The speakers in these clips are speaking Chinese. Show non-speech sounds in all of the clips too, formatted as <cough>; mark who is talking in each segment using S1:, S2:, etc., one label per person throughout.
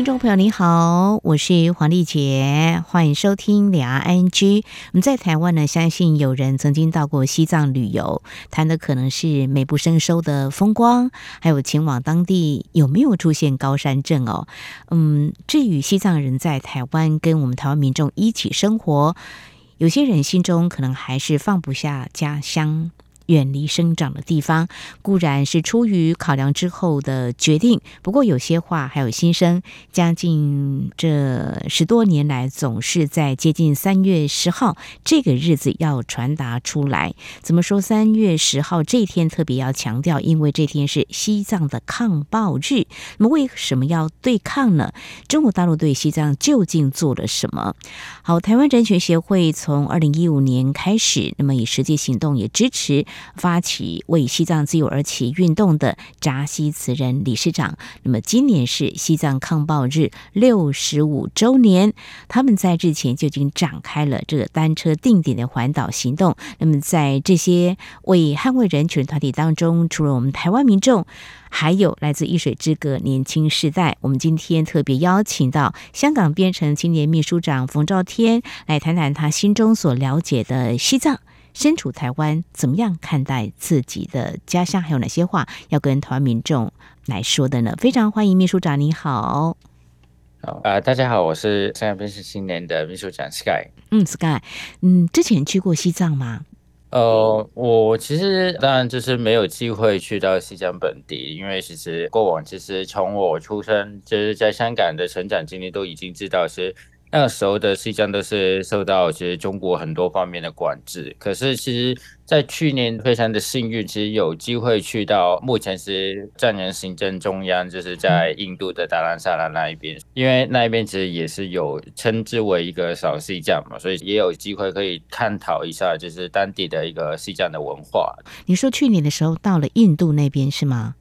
S1: 听众朋友，你好，我是黄丽杰，欢迎收听两岸 ING。我们在台湾呢，相信有人曾经到过西藏旅游，谈的可能是美不胜收的风光，还有前往当地有没有出现高山症哦。嗯，至于西藏人在台湾跟我们台湾民众一起生活，有些人心中可能还是放不下家乡。远离生长的地方，固然是出于考量之后的决定。不过，有些话还有心声，将近这十多年来，总是在接近三月十号这个日子要传达出来。怎么说？三月十号这天特别要强调，因为这天是西藏的抗暴日。那么，为什么要对抗呢？中国大陆对西藏究竟做了什么？好，台湾人权协会从二零一五年开始，那么以实际行动也支持。发起为西藏自由而起运动的扎西慈人理事长，那么今年是西藏抗暴日六十五周年，他们在日前就已经展开了这个单车定点的环岛行动。那么在这些为捍卫人权团体当中，除了我们台湾民众，还有来自一水之隔年轻世代。我们今天特别邀请到香港边城青年秘书长冯兆天来谈谈他心中所了解的西藏。身处台湾，怎么样看待自己的家乡？还有哪些话要跟台湾民众来说的呢？非常欢迎秘书长，你好。
S2: 好啊、呃，大家好，我是香港边城青年的秘书长 Sky。
S1: 嗯，Sky，嗯，之前去过西藏吗？
S2: 呃，我其实当然就是没有机会去到西藏本地，因为其实过往其实从我出生就是在香港的成长经历都已经知道是。那个时候的西藏都是受到其实中国很多方面的管制，可是其实，在去年非常的幸运，其实有机会去到目前是藏人行政中央，就是在印度的达兰萨拉那一边，因为那一边其实也是有称之为一个小西藏嘛，所以也有机会可以探讨一下，就是当地的一个西藏的文化。
S1: 你说去年的时候到了印度那边是吗？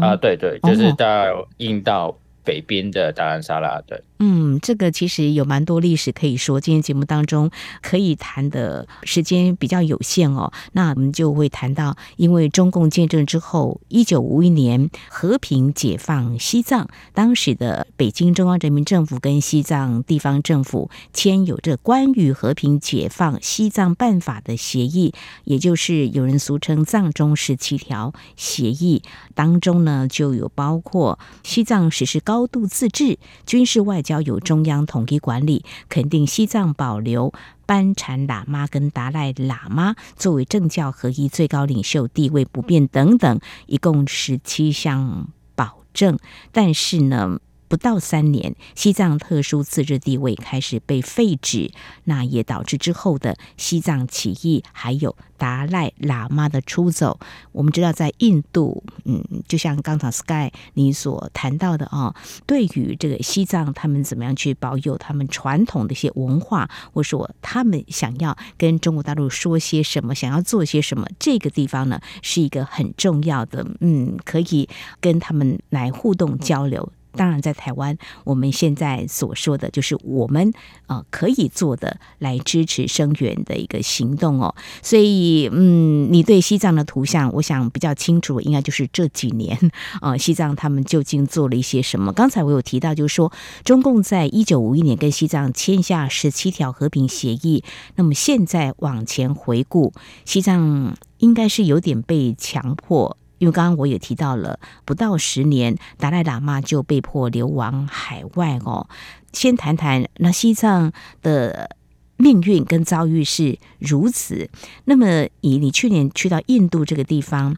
S2: 啊，对对，就是到印度北边的达兰萨拉，对。
S1: 嗯，这个其实有蛮多历史可以说。今天节目当中可以谈的时间比较有限哦，那我们就会谈到，因为中共建政之后，一九五一年和平解放西藏，当时的北京中央人民政府跟西藏地方政府签有这关于和平解放西藏办法的协议，也就是有人俗称“藏中十七条”协议当中呢，就有包括西藏实施高度自治、军事外交。要有中央统一管理，肯定西藏保留班禅喇嘛跟达赖喇嘛作为政教合一最高领袖地位不变等等，一共十七项保证。但是呢，不到三年，西藏特殊自治地位开始被废止，那也导致之后的西藏起义，还有达赖喇嘛的出走。我们知道，在印度，嗯，就像刚才 Sky 你所谈到的啊，对于这个西藏，他们怎么样去保有他们传统的一些文化，或者说他们想要跟中国大陆说些什么，想要做些什么，这个地方呢，是一个很重要的，嗯，可以跟他们来互动交流。当然，在台湾，我们现在所说的就是我们呃可以做的来支持声援的一个行动哦。所以，嗯，你对西藏的图像，我想比较清楚，应该就是这几年啊、西藏他们究竟做了一些什么？刚才我有提到，就是说中共在一九五一年跟西藏签下十七条和平协议，那么现在往前回顾，西藏应该是有点被强迫。因为刚刚我也提到了，不到十年，达赖喇嘛就被迫流亡海外哦。先谈谈那西藏的命运跟遭遇是如此。那么，以你去年去到印度这个地方，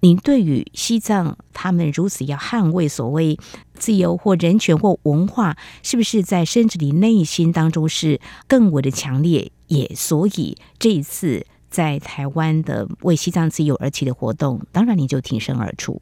S1: 你对于西藏他们如此要捍卫所谓自由或人权或文化，是不是在深至你内心当中是更为的强烈？也所以这一次。在台湾的为西藏自由而起的活动，当然你就挺身而出。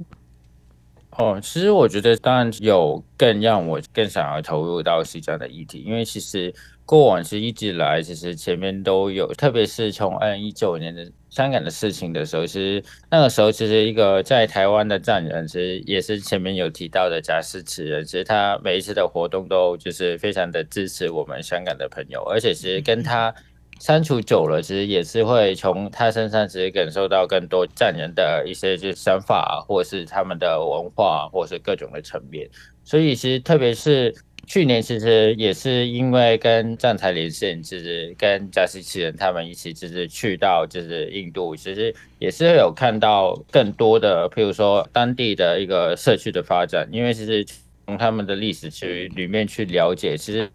S2: 哦，其实我觉得当然有更让我更想要投入到西藏的议题，因为其实过往是一直来，其实前面都有，特别是从二零一九年的。香港的事情的时候，其实那个时候其实一个在台湾的藏人，其实也是前面有提到的贾思慈人，其实他每一次的活动都就是非常的支持我们香港的朋友，而且其实跟他删除久了，其实也是会从他身上其实感受到更多藏人的一些就是想法，或是他们的文化，或是各种的层面，所以其实特别是。去年其实也是因为跟站台连线，就是跟加西奇人他们一起，就是去到就是印度，其实也是有看到更多的，譬如说当地的一个社区的发展。因为其实从他们的历史区里面去了解，其实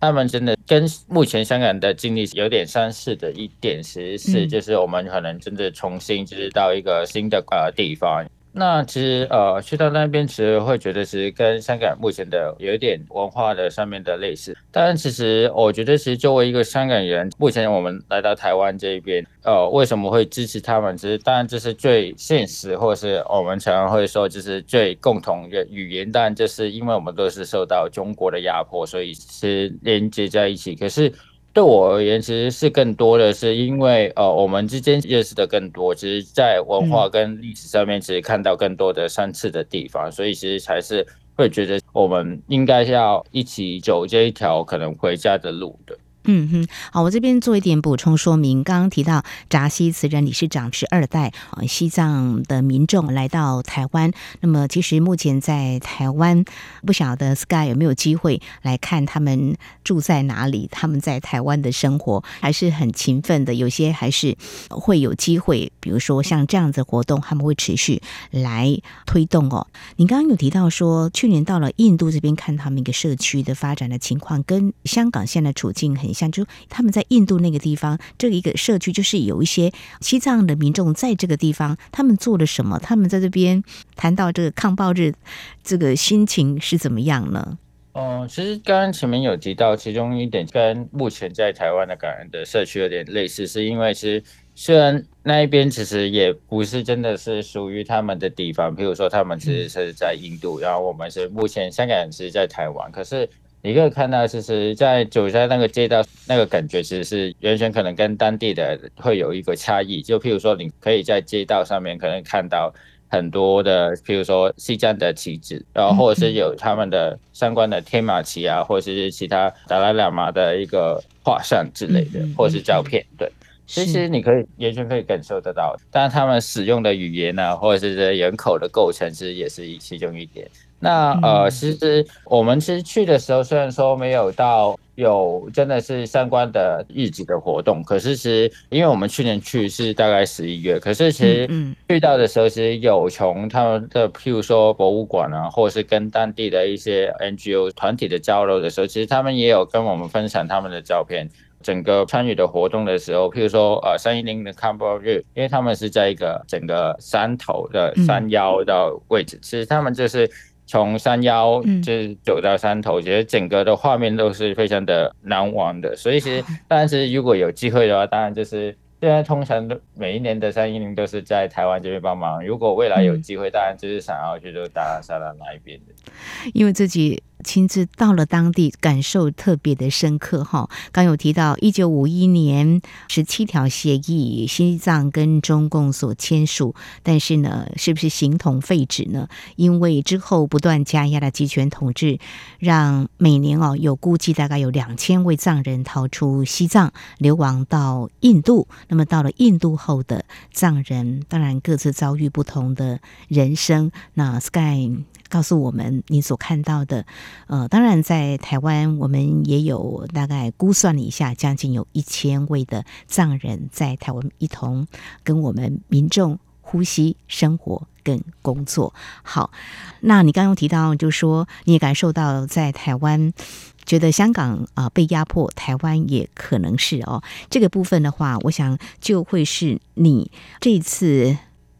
S2: 他们真的跟目前香港的经历有点相似的一点，其实是就是我们可能真的重新就是到一个新的呃地方。那其实呃，去到那边其实会觉得，是跟香港目前的有一点文化的上面的类似。但其实我觉得，其实作为一个香港人，目前我们来到台湾这一边，呃，为什么会支持他们？其实当然这是最现实，或是我们常常会说，就是最共同的语言。当然，就是因为我们都是受到中国的压迫，所以是连接在一起。可是。对我而言，其实是更多的是因为，呃，我们之间认识的更多，其实，在文化跟历史上面，其实看到更多的相似的地方，所以其实才是会觉得我们应该要一起走这一条可能回家的路的。
S1: 嗯哼，好，我这边做一点补充说明。刚刚提到扎西慈人理事长是二代啊，西藏的民众来到台湾。那么，其实目前在台湾，不晓得 Sky 有没有机会来看他们住在哪里？他们在台湾的生活还是很勤奋的，有些还是会有机会，比如说像这样子活动，他们会持续来推动哦。你刚刚有提到说，去年到了印度这边看他们一个社区的发展的情况，跟香港现在处境很。像就他们在印度那个地方，这个一个社区，就是有一些西藏的民众在这个地方，他们做了什么？他们在这边谈到这个抗暴日，这个心情是怎么样呢？
S2: 哦，其实刚刚前面有提到，其中一点跟目前在台湾的感恩的社区有点类似，是因为其实虽然那一边其实也不是真的是属于他们的地方，譬如说他们其实是在印度，然后我们是目前香港人是在台湾，可是。你可以看到，其实，在走在那个街道，那个感觉其实是完全可能跟当地的会有一个差异。就譬如说，你可以在街道上面可能看到很多的，譬如说西藏的旗帜，然后或者是有他们的相关的天马旗啊，或者是其他达赖喇嘛的一个画像之类的，或者是照片。对，其实你可以完全可以感受得到，但他们使用的语言呢、啊，或者是人口的构成，其实也是其中一点。那呃，其实我们其实去的时候，虽然说没有到有真的是相关的日子的活动，可是其实因为我们去年去是大概十一月，可是其实去到的时候，其实有从他们的譬如说博物馆啊，或者是跟当地的一些 NGO 团体的交流的时候，其实他们也有跟我们分享他们的照片。整个参与的活动的时候，譬如说呃三一零的 c a m b o 日，因为他们是在一个整个山头的山腰的位置，其实他们就是。从山腰就是走到山头，其实整个的画面都是非常的难忘的。所以其实，<laughs> 当然是如果有机会的话，当然就是现在通常都每一年的三一零都是在台湾这边帮忙。如果未来有机会，当然就是想要去就打沙拉那一边的，
S1: 因为自己。亲自到了当地，感受特别的深刻哈。刚有提到一九五一年十七条协议，西藏跟中共所签署，但是呢，是不是形同废纸呢？因为之后不断加压的集权统治，让每年哦有估计大概有两千位藏人逃出西藏，流亡到印度。那么到了印度后的藏人，当然各自遭遇不同的人生。那 Sky。告诉我们你所看到的，呃，当然在台湾，我们也有大概估算了一下，将近有一千位的藏人在台湾一同跟我们民众呼吸、生活跟工作。好，那你刚刚提到，就说你也感受到在台湾，觉得香港啊、被压迫，台湾也可能是哦。这个部分的话，我想就会是你这次。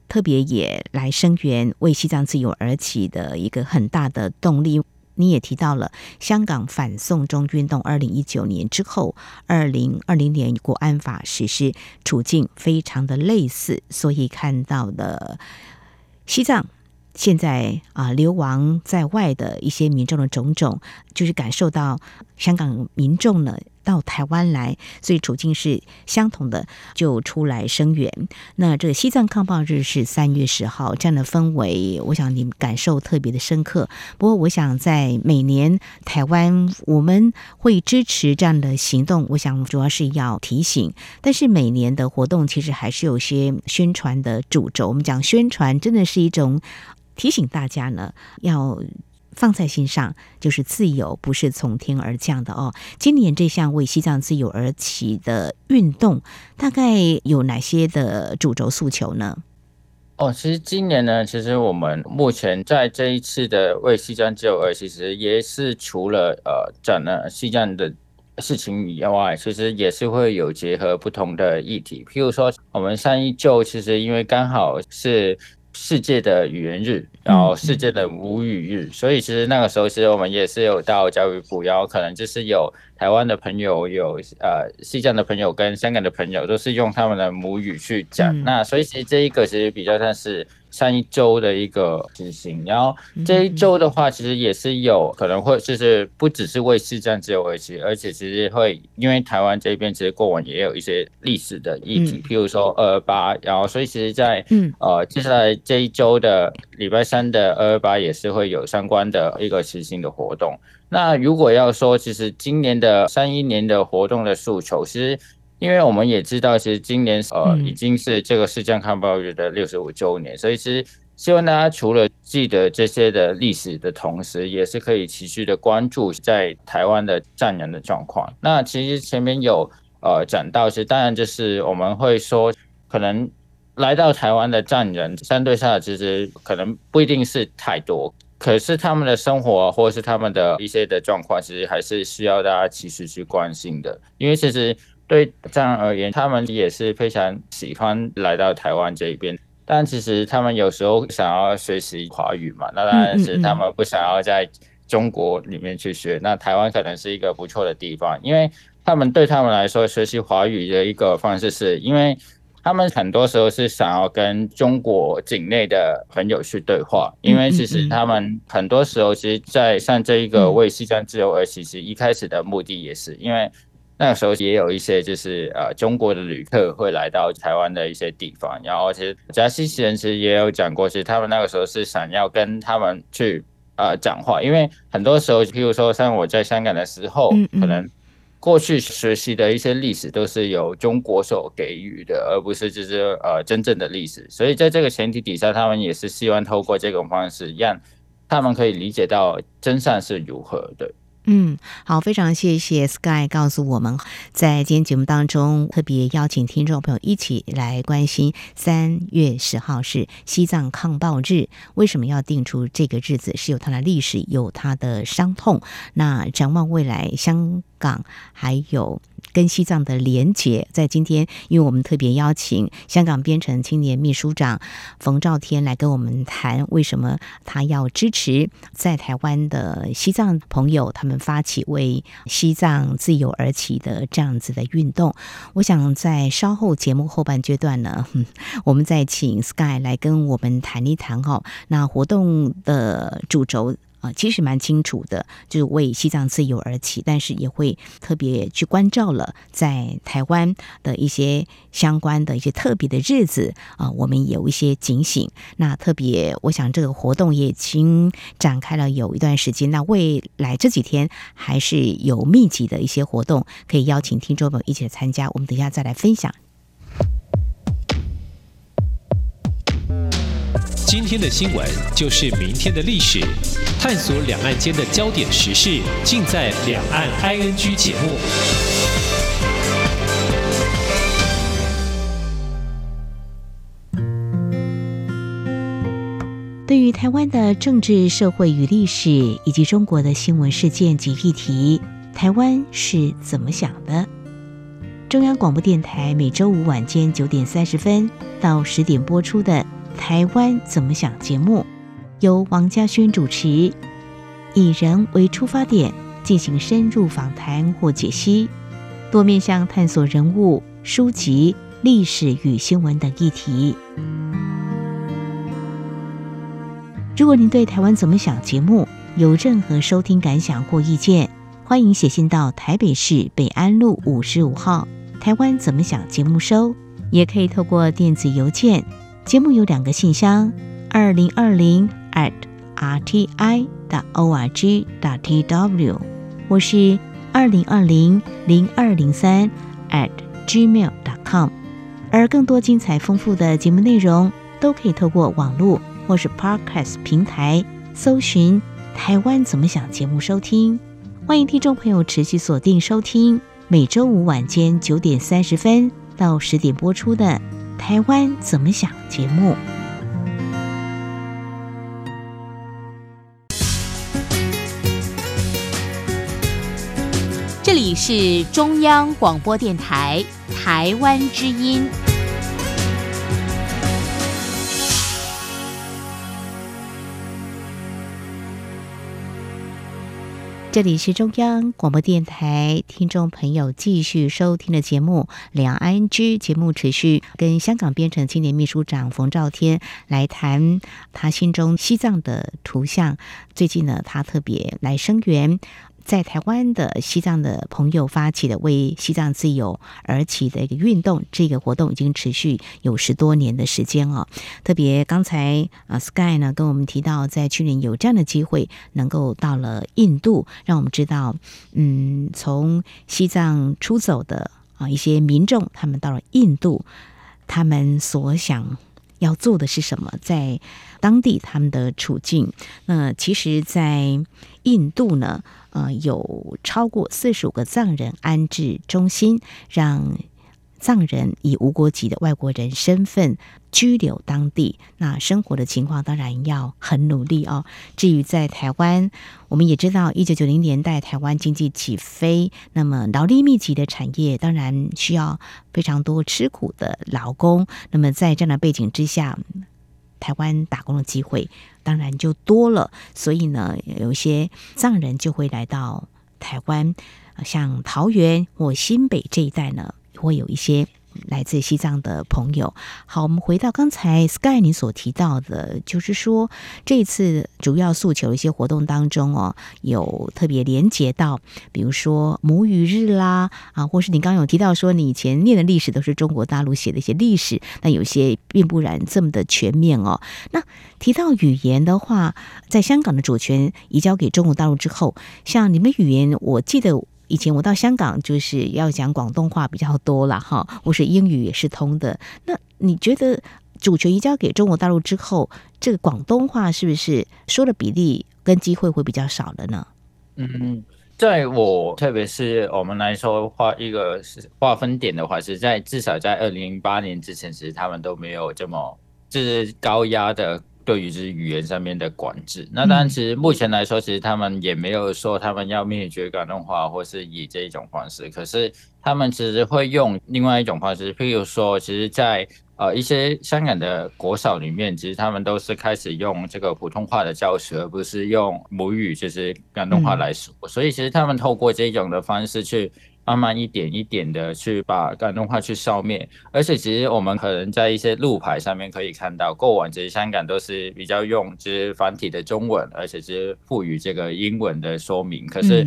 S1: 特别也来声援为西藏自由而起的一个很大的动力。你也提到了香港反送中运动，二零一九年之后，二零二零年国安法实施，处境非常的类似，所以看到了西藏现在啊流亡在外的一些民众的种种，就是感受到香港民众呢到台湾来，所以处境是相同的，就出来声援。那这个西藏抗暴日是三月十号，这样的氛围，我想你们感受特别的深刻。不过，我想在每年台湾我们会支持这样的行动，我想主要是要提醒。但是每年的活动其实还是有些宣传的主轴。我们讲宣传，真的是一种提醒大家呢，要。放在心上，就是自由不是从天而降的哦。今年这项为西藏自由而起的运动，大概有哪些的主轴诉求呢？
S2: 哦，其实今年呢，其实我们目前在这一次的为西藏自由而，其实也是除了呃讲了西藏的事情以外，其实也是会有结合不同的议题。譬如说，我们上一九其实因为刚好是。世界的语言日，然后世界的母语日，所以其实那个时候，其实我们也是有到教育部，然后可能就是有台湾的朋友，有呃西藏的朋友跟香港的朋友，都是用他们的母语去讲。那所以其实这一个其实比较像是。上一周的一个执行，然后这一周的话，其实也是有可能会，就是不只是为西藏只有而起，而且其实会因为台湾这边其实过往也有一些历史的议题，譬如说二二八，然后所以其实在呃接下来这一周的礼拜三的二二八也是会有相关的一个执行的活动。那如果要说，其实今年的三一年的活动的诉求，其实。因为我们也知道，其实今年呃已经是这个世界抗暴日的六十五周年，所以其实希望大家除了记得这些的历史的同时，也是可以持续的关注在台湾的战人的状况。那其实前面有呃讲到，是当然就是我们会说，可能来到台湾的战人相对上其实可能不一定是太多，可是他们的生活或者是他们的一些的状况，其实还是需要大家其实去关心的，因为其实。对这样而言，他们也是非常喜欢来到台湾这一边，但其实他们有时候想要学习华语嘛，那当然是他们不想要在中国里面去学，那台湾可能是一个不错的地方，因为他们对他们来说，学习华语的一个方式是，因为他们很多时候是想要跟中国境内的朋友去对话，因为其实他们很多时候，其实，在像这一个为西藏自由而，其实一开始的目的也是因为。那个时候也有一些就是呃中国的旅客会来到台湾的一些地方，然后其实加西奇人其实也有讲过，其实他们那个时候是想要跟他们去呃讲话，因为很多时候，譬如说像我在香港的时候，可能过去学习的一些历史都是由中国所给予的，而不是就是呃真正的历史，所以在这个前提底下，他们也是希望透过这种方式，让他们可以理解到真相是如何的。
S1: 嗯，好，非常谢谢 Sky 告诉我们，在今天节目当中特别邀请听众朋友一起来关心三月十号是西藏抗暴日，为什么要定出这个日子？是有它的历史，有它的伤痛。那展望未来，相港还有。跟西藏的连结，在今天，因为我们特别邀请香港编程青年秘书长冯兆天来跟我们谈，为什么他要支持在台湾的西藏朋友，他们发起为西藏自由而起的这样子的运动。我想在稍后节目后半阶段呢，<laughs> 我们再请 Sky 来跟我们谈一谈哈，那活动的主轴。啊，其实蛮清楚的，就是为西藏自由而起，但是也会特别去关照了在台湾的一些相关的一些特别的日子啊，我们有一些警醒。那特别，我想这个活动也已经展开了有一段时间，那未来这几天还是有密集的一些活动，可以邀请听众朋友一起来参加。我们等一下再来分享。
S3: 今天的新闻就是明天的历史，探索两岸间的焦点时事，尽在《两岸 ING》节目。
S1: 对于台湾的政治、社会与历史，以及中国的新闻事件及议题，台湾是怎么想的？中央广播电台每周五晚间九点三十分到十点播出的。台湾怎么想？节目由王家轩主持，以人为出发点进行深入访谈或解析，多面向探索人物、书籍、历史与新闻等议题。如果您对台湾怎么想节目有任何收听感想或意见，欢迎写信到台北市北安路五十五号。台湾怎么想节目收，也可以透过电子邮件。节目有两个信箱：二零二零 at rti. o r g. t w，或是二零二零零二零三 at gmail dot com。而更多精彩丰富的节目内容，都可以透过网络或是 Podcast 平台搜寻“台湾怎么想”节目收听。欢迎听众朋友持续锁定收听。每周五晚间九点三十分到十点播出的《台湾怎么想》节目。
S4: 这里是中央广播电台台湾之音。
S1: 这里是中央广播电台，听众朋友继续收听的节目《两岸居》节目，持续跟香港编程青年秘书长冯兆天来谈他心中西藏的图像。最近呢，他特别来声援。在台湾的西藏的朋友发起的为西藏自由而起的一个运动，这个活动已经持续有十多年的时间哦。特别刚才啊，Sky 呢跟我们提到，在去年有这样的机会，能够到了印度，让我们知道，嗯，从西藏出走的啊一些民众，他们到了印度，他们所想要做的是什么？在当地他们的处境，那其实，在印度呢。呃，有超过四十五个藏人安置中心，让藏人以无国籍的外国人身份居留当地。那生活的情况当然要很努力哦。至于在台湾，我们也知道，一九九零年代台湾经济起飞，那么劳力密集的产业当然需要非常多吃苦的劳工。那么在这样的背景之下，台湾打工的机会当然就多了，所以呢，有一些藏人就会来到台湾，像桃园或新北这一带呢，会有一些。来自西藏的朋友，好，我们回到刚才 Sky 你所提到的，就是说这次主要诉求一些活动当中哦，有特别连接到，比如说母语日啦，啊，或是你刚刚有提到说你以前念的历史都是中国大陆写的一些历史，那有些并不然这么的全面哦。那提到语言的话，在香港的主权移交给中国大陆之后，像你们语言，我记得。以前我到香港就是要讲广东话比较多了哈，或是英语也是通的。那你觉得主权移交给中国大陆之后，这个广东话是不是说的比例跟机会会比较少了呢？
S2: 嗯，在我特别是我们来说划一个划分点的话，是在至少在二零零八年之前，其实他们都没有这么就是高压的。对于是语言上面的管制，那当然，其实目前来说，其实他们也没有说他们要灭绝广东话，或是以这一种方式。可是他们其实会用另外一种方式，譬如说，其实在呃一些香港的国小里面，其实他们都是开始用这个普通话的教学，而不是用母语，就是广东话来说。所以其实他们透过这种的方式去。慢慢一点一点的去把广东话去消灭，而且其实我们可能在一些路牌上面可以看到，过往其实香港都是比较用就是繁体的中文，而且是赋予这个英文的说明。可是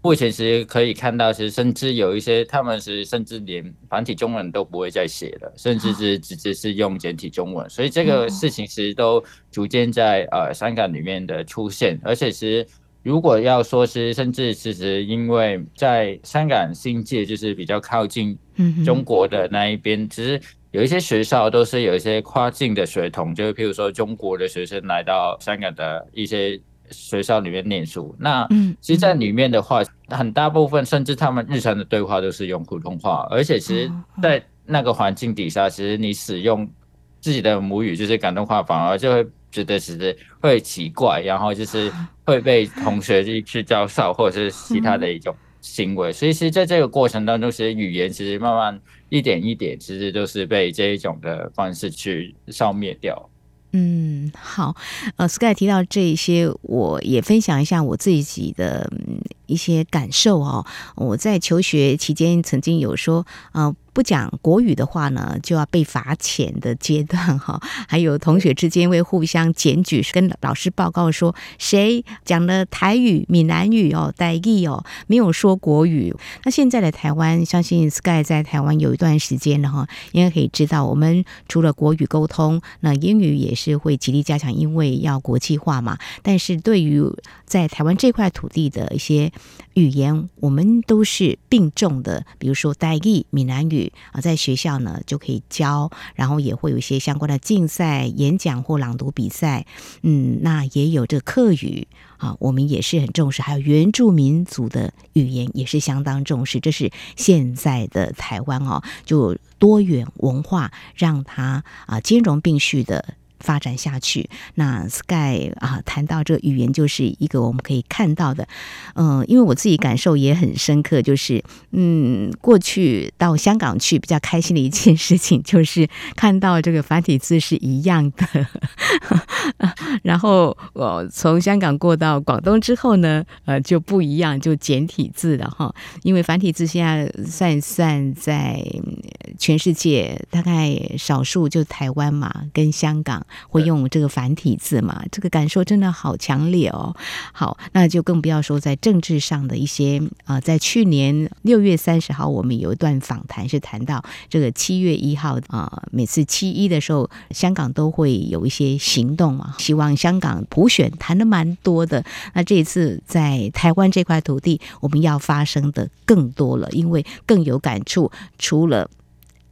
S2: 目前其实可以看到，其实甚至有一些他们是甚至连繁体中文都不会再写了，甚至是直接是用简体中文。所以这个事情其实都逐渐在呃香港里面的出现，而且其实。如果要说是，甚至其实因为在香港新界就是比较靠近中国的那一边，其实有一些学校都是有一些跨境的学童，就是譬如说中国的学生来到香港的一些学校里面念书。那其实，在里面的话，很大部分甚至他们日常的对话都是用普通话，而且其实，在那个环境底下，其实你使用自己的母语就是广东话，反而就会。觉得只是会奇怪，然后就是会被同学去去教授，或者是其他的一种行为。所以，其实在这个过程当中，其实语言其实慢慢一点一点，其实都是被这一种的方式去消灭掉。
S1: 嗯，好，呃，Sky 提到这一些，我也分享一下我自己的一些感受哦。我在求学期间曾经有说，呃，不讲国语的话呢，就要被罚钱的阶段哈。<laughs> 还有同学之间会互相检举，跟老师报告说谁讲了台语、闽南语哦、台语哦，没有说国语。那现在的台湾，相信 Sky 在台湾有一段时间了哈，应该可以知道，我们除了国语沟通，那英语也是会极力加强，因为要国际化嘛。但是对于在台湾这块土地的一些语言，我们都是并重的，比如说台语、闽南语。啊，在学校呢就可以教，然后也会有一些相关的竞赛、演讲或朗读比赛。嗯，那也有这个客语啊，我们也是很重视。还有原住民族的语言也是相当重视。这是现在的台湾哦，就多元文化让它啊兼容并蓄的。发展下去，那 Sky 啊，谈到这个语言，就是一个我们可以看到的，嗯、因为我自己感受也很深刻，就是嗯，过去到香港去比较开心的一件事情，就是看到这个繁体字是一样的，<laughs> 然后我从香港过到广东之后呢，呃，就不一样，就简体字了哈，因为繁体字现在算算在全世界大概少数，就台湾嘛，跟香港。会用这个繁体字嘛？这个感受真的好强烈哦。好，那就更不要说在政治上的一些啊、呃，在去年六月三十号，我们有一段访谈是谈到这个七月一号啊、呃，每次七一的时候，香港都会有一些行动嘛，希望香港普选谈的蛮多的。那这一次在台湾这块土地，我们要发生的更多了，因为更有感触。除了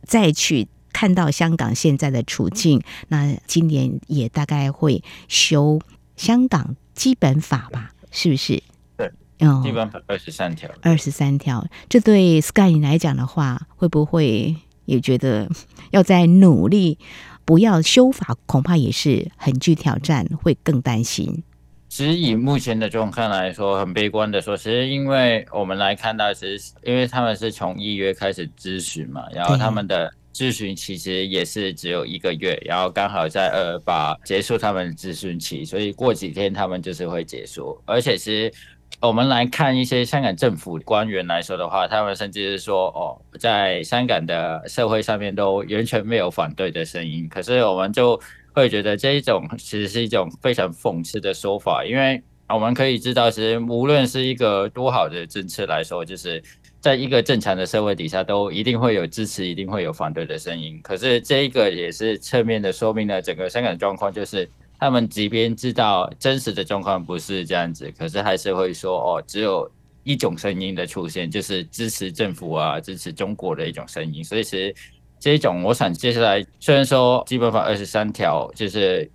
S1: 再去。看到香港现在的处境，那今年也大概会修香港基本法吧？是不是？
S2: 对，嗯，基本法二十三条，
S1: 二十三条。这对 Sky 你来讲的话，会不会也觉得 <laughs> 要在努力，不要修法，恐怕也是很具挑战，会更担心。
S2: 其实以目前的状况来说，很悲观的说，其实因为我们来看到，其实因为他们是从一月开始咨询嘛，然后他们的。咨询其实也是只有一个月，然后刚好在二二八结束他们咨询期，所以过几天他们就是会结束。而且是我们来看一些香港政府官员来说的话，他们甚至是说，哦，在香港的社会上面都完全没有反对的声音。可是我们就会觉得这一种其实是一种非常讽刺的说法，因为我们可以知道，其实无论是一个多好的政策来说，就是。在一个正常的社会底下，都一定会有支持，一定会有反对的声音。可是这一个也是侧面的说明了整个香港的状况，就是他们即便知道真实的状况不是这样子，可是还是会说哦，只有一种声音的出现，就是支持政府啊，支持中国的一种声音。所以其实这一种，我想接下来虽然说基本法二十三条就是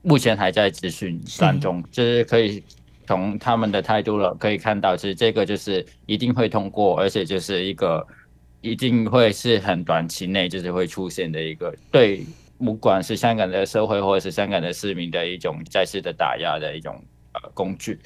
S2: 目前还在咨询当中，就是可以。从他们的态度了可以看到，其实这个就是一定会通过，而且就是一个一定会是很短期内就是会出现的一个对，不管是香港的社会或者是香港的市民的一种再次的打压的一种呃工具。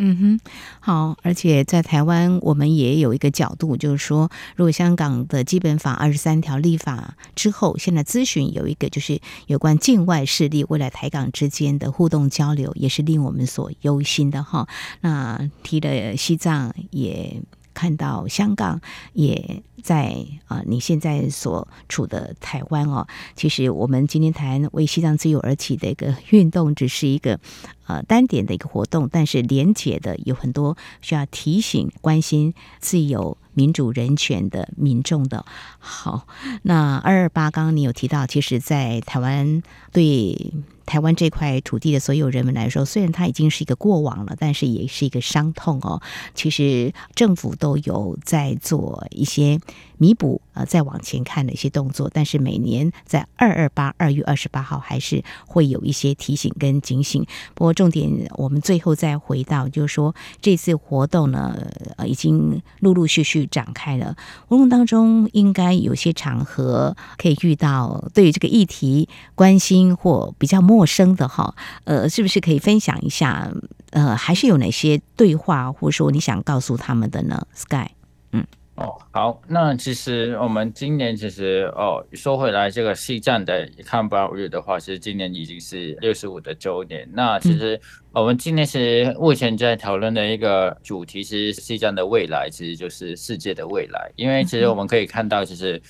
S1: 嗯哼，好，而且在台湾，我们也有一个角度，就是说，如果香港的基本法二十三条立法之后，现在咨询有一个就是有关境外势力未来台港之间的互动交流，也是令我们所忧心的哈。那提了西藏也。看到香港也在啊，你现在所处的台湾哦，其实我们今天谈为西藏自由而起的一个运动，只是一个呃单点的一个活动，但是连结的有很多需要提醒、关心自由、民主、人权的民众的。好，那二二八刚刚你有提到，其实，在台湾对。台湾这块土地的所有人们来说，虽然它已经是一个过往了，但是也是一个伤痛哦。其实政府都有在做一些弥补呃，再往前看的一些动作。但是每年在二二八二月二十八号，还是会有一些提醒跟警醒。不过重点，我们最后再回到，就是说这次活动呢，呃，已经陆陆续续展开了。活动当中，应该有些场合可以遇到对于这个议题关心或比较陌生的哈，呃，是不是可以分享一下？呃，还是有哪些对话，或者说你想告诉他们的呢？Sky，
S2: 哦，好，那其实我们今年其实哦，说回来，这个西藏的抗暴日的话，其实今年已经是六十五的周年。那其实我们今年是目前在讨论的一个主题是西藏的未来，其实就是世界的未来。因为其实我们可以看到，其实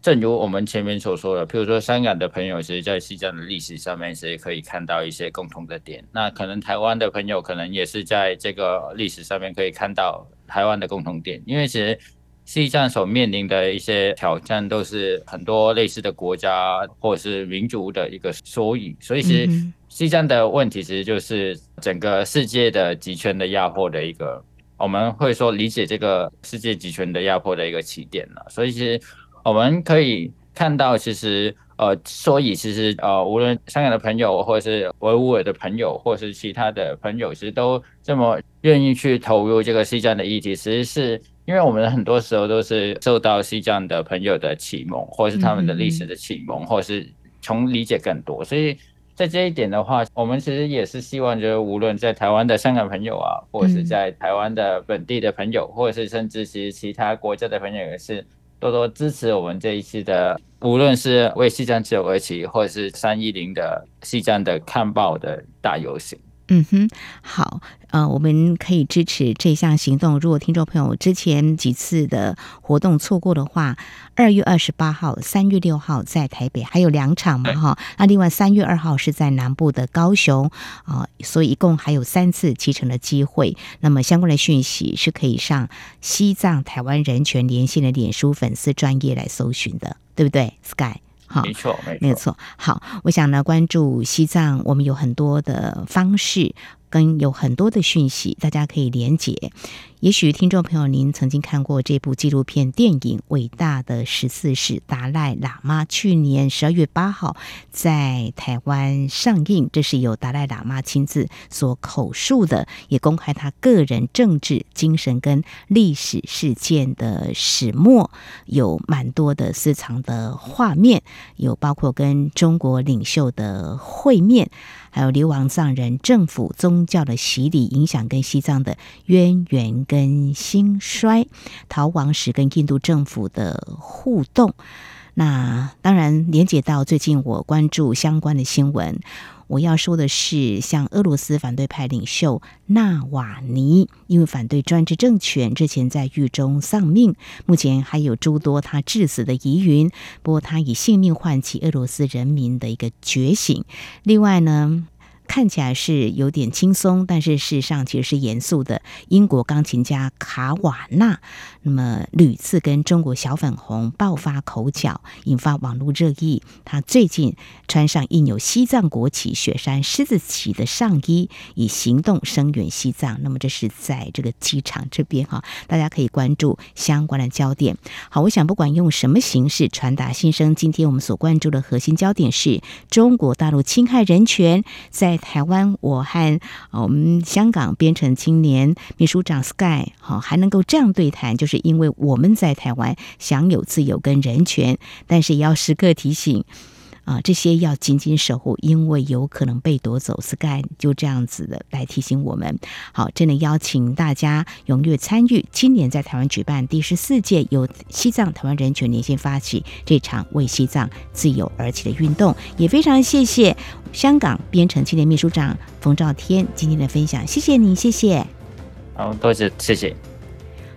S2: 正如我们前面所说的，譬如说香港的朋友，其实在西藏的历史上面，其实可以看到一些共同的点。那可能台湾的朋友，可能也是在这个历史上面可以看到台湾的共同点，因为其实。西藏所面临的一些挑战，都是很多类似的国家或者是民族的一个缩影。所以，其实西藏的问题，其实就是整个世界的集权的压迫的一个，我们会说理解这个世界集权的压迫的一个起点了。所以，其实我们可以看到，其实呃，所以其实呃，无论香港的朋友，或者是维吾尔的朋友，或者是其他的朋友，其实都这么愿意去投入这个西藏的议题，其实是。因为我们很多时候都是受到西藏的朋友的启蒙，或者是他们的历史的启蒙，或者是从理解更多。所以在这一点的话，我们其实也是希望，就是无论在台湾的香港朋友啊，或者是在台湾的本地的朋友，或者是甚至其实其他国家的朋友，也是多多支持我们这一次的，无论是为西藏自由而起，或者是三一零的西藏的看报的大游行。
S1: 嗯哼，好，呃，我们可以支持这项行动。如果听众朋友之前几次的活动错过的话，二月二十八号、三月六号在台北还有两场嘛，哈。那另外三月二号是在南部的高雄啊，呃，所以一共还有三次启程的机会。那么相关的讯息是可以上西藏台湾人权连线的脸书粉丝专业来搜寻的，对不对？Sky。好，没错，没错。好，我想呢，关注西藏，我们有很多的方式。跟有很多的讯息，大家可以连结。也许听众朋友，您曾经看过这部纪录片电影《伟大的十四世达赖喇嘛》，去年十二月八号在台湾上映。这是由达赖喇嘛亲自所口述的，也公开他个人政治精神跟历史事件的始末，有蛮多的私藏的画面，有包括跟中国领袖的会面。还有流亡藏人政府宗教的洗礼影响跟西藏的渊源跟兴衰，逃亡时跟印度政府的互动。那当然连接到最近我关注相关的新闻。我要说的是，像俄罗斯反对派领袖纳瓦尼，因为反对专制政权，之前在狱中丧命。目前还有诸多他致死的疑云，不过他以性命唤起俄罗斯人民的一个觉醒。另外呢，看起来是有点轻松，但是事实上其实是严肃的。英国钢琴家卡瓦纳，那么屡次跟中国小粉红爆发口角，引发网络热议。他最近穿上印有西藏国旗雪山狮子旗的上衣，以行动声援西藏。那么这是在这个机场这边哈，大家可以关注相关的焦点。好，我想不管用什么形式传达心声，今天我们所关注的核心焦点是中国大陆侵害人权，在台湾，我和我们香港编程青年秘书长 Sky 好，还能够这样对谈，就是因为我们在台湾享有自由跟人权，但是也要时刻提醒。啊，这些要紧紧守护，因为有可能被夺走。Sky 就这样子的来提醒我们。好，真的邀请大家踊跃参与，今年在台湾举办第十四届由西藏台湾人权连线发起这场为西藏自由而起的运动，也非常谢谢香港编程青年秘书长冯兆天今天的分享，谢谢你，谢谢。
S2: 好，多谢，谢谢。